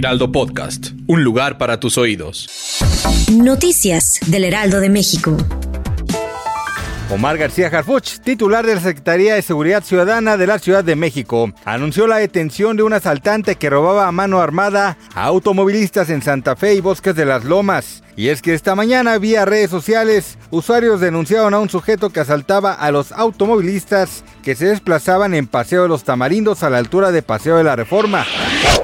Heraldo Podcast, un lugar para tus oídos. Noticias del Heraldo de México. Omar García Harfuch, titular de la Secretaría de Seguridad Ciudadana de la Ciudad de México, anunció la detención de un asaltante que robaba a mano armada a automovilistas en Santa Fe y Bosques de las Lomas. Y es que esta mañana vía redes sociales, usuarios denunciaron a un sujeto que asaltaba a los automovilistas que se desplazaban en Paseo de los Tamarindos a la altura de Paseo de la Reforma,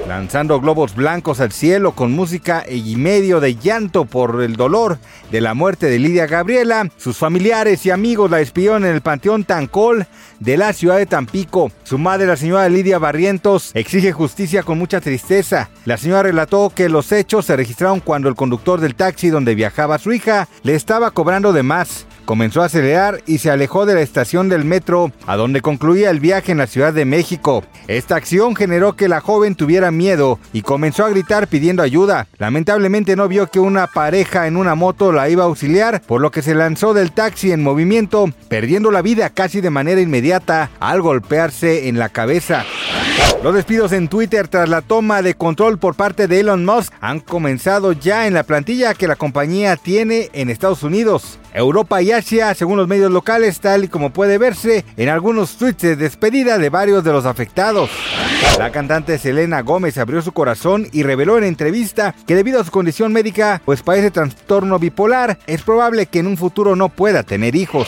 lanzando globos blancos al cielo con música y medio de llanto por el dolor de la muerte de Lidia Gabriela. Sus familiares y amigos la despidieron en el Panteón Tancol de la ciudad de Tampico. Su madre, la señora Lidia Barrientos, exige justicia con mucha tristeza. La señora relató que los hechos se registraron cuando el conductor del taxi donde viajaba su hija le estaba cobrando de más. Comenzó a acelerar y se alejó de la estación del metro, a donde concluía el viaje en la Ciudad de México. Esta acción generó que la joven tuviera miedo y comenzó a gritar pidiendo ayuda. Lamentablemente no vio que una pareja en una moto la iba a auxiliar, por lo que se lanzó del taxi en movimiento, perdiendo la vida casi de manera inmediata al golpearse en la cabeza. Los despidos en Twitter tras la toma de control por parte de Elon Musk han comenzado ya en la plantilla que la compañía tiene en Estados Unidos, Europa y Asia, según los medios locales, tal y como puede verse en algunos tweets de despedida de varios de los afectados. La cantante Selena Gómez abrió su corazón y reveló en entrevista que debido a su condición médica, pues padece trastorno bipolar, es probable que en un futuro no pueda tener hijos.